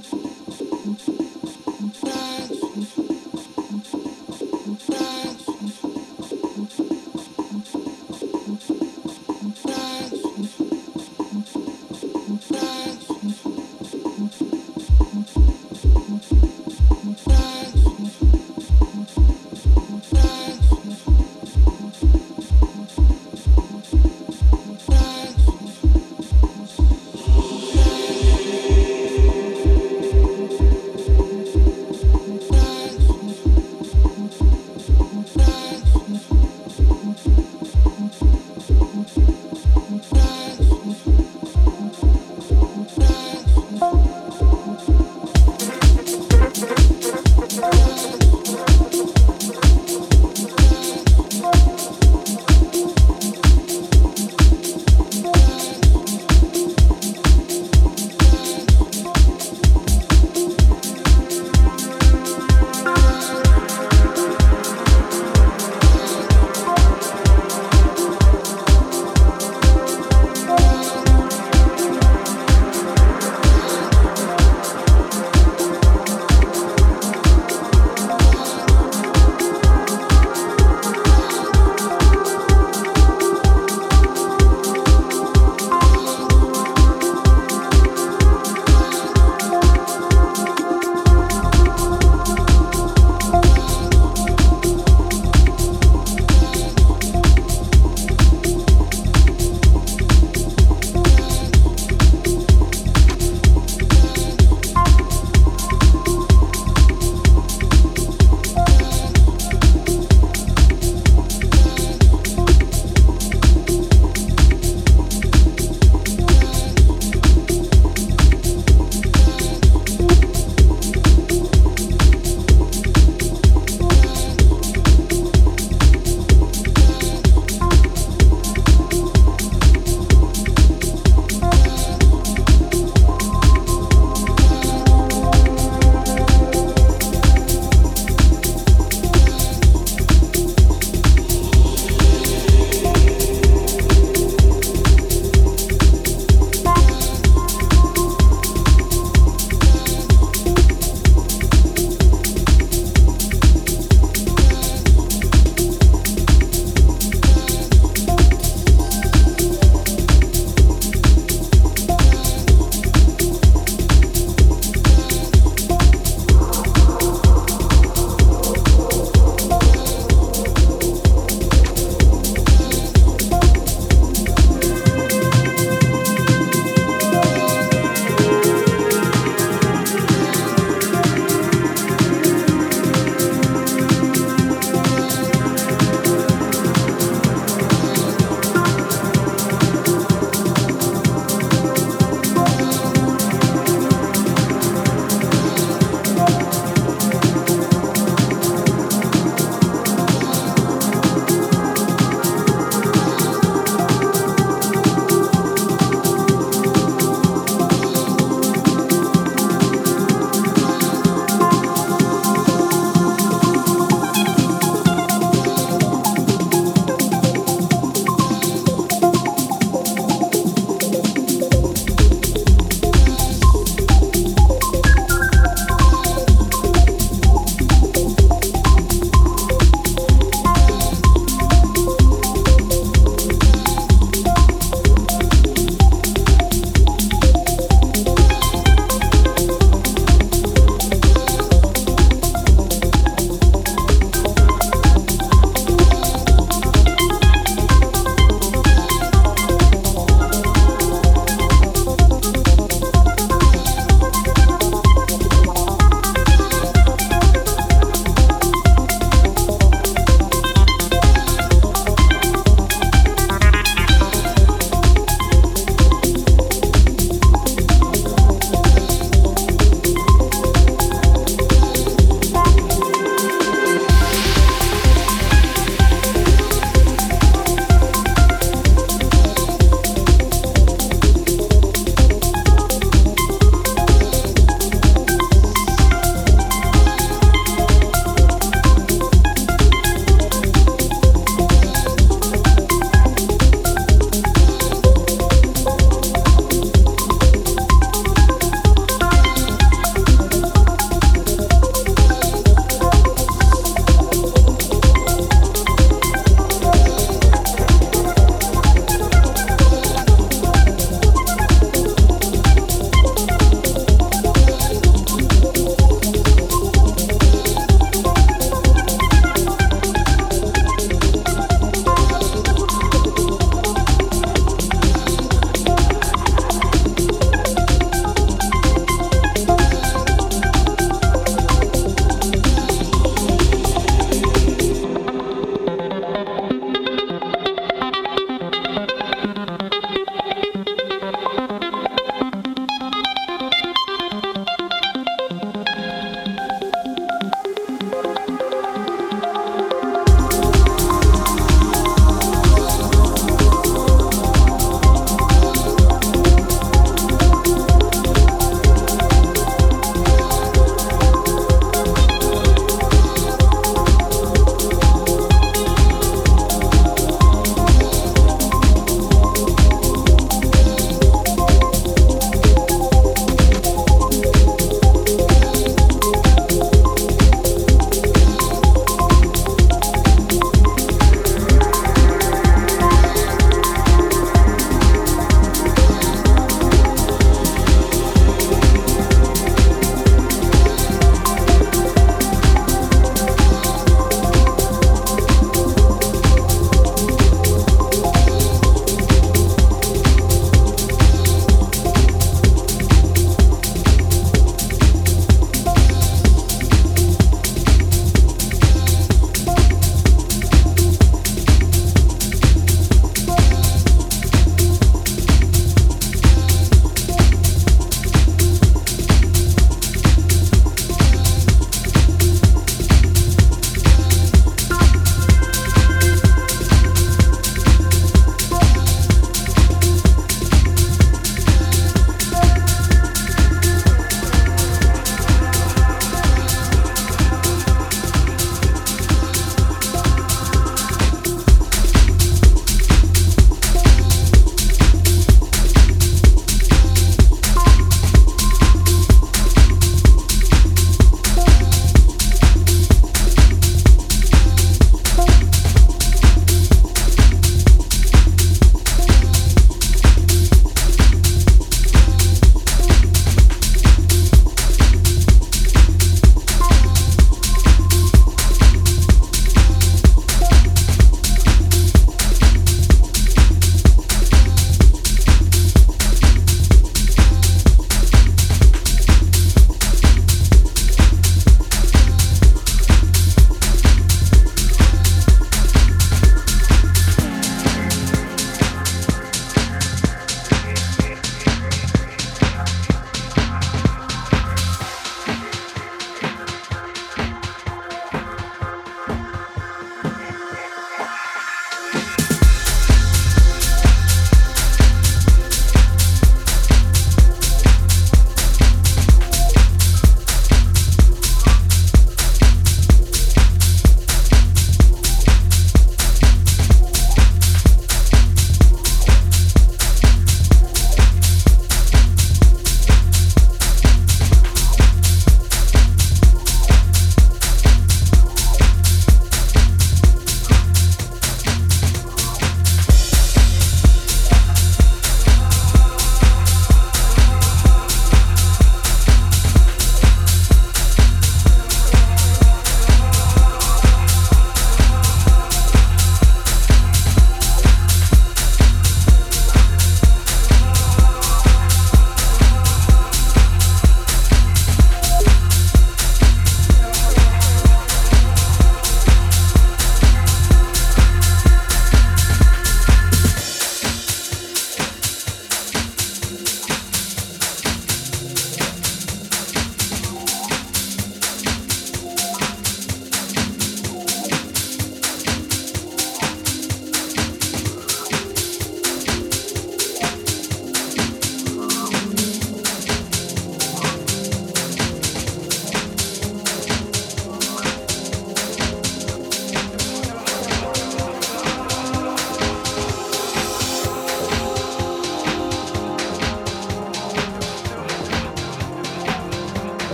próximo.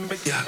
Yeah.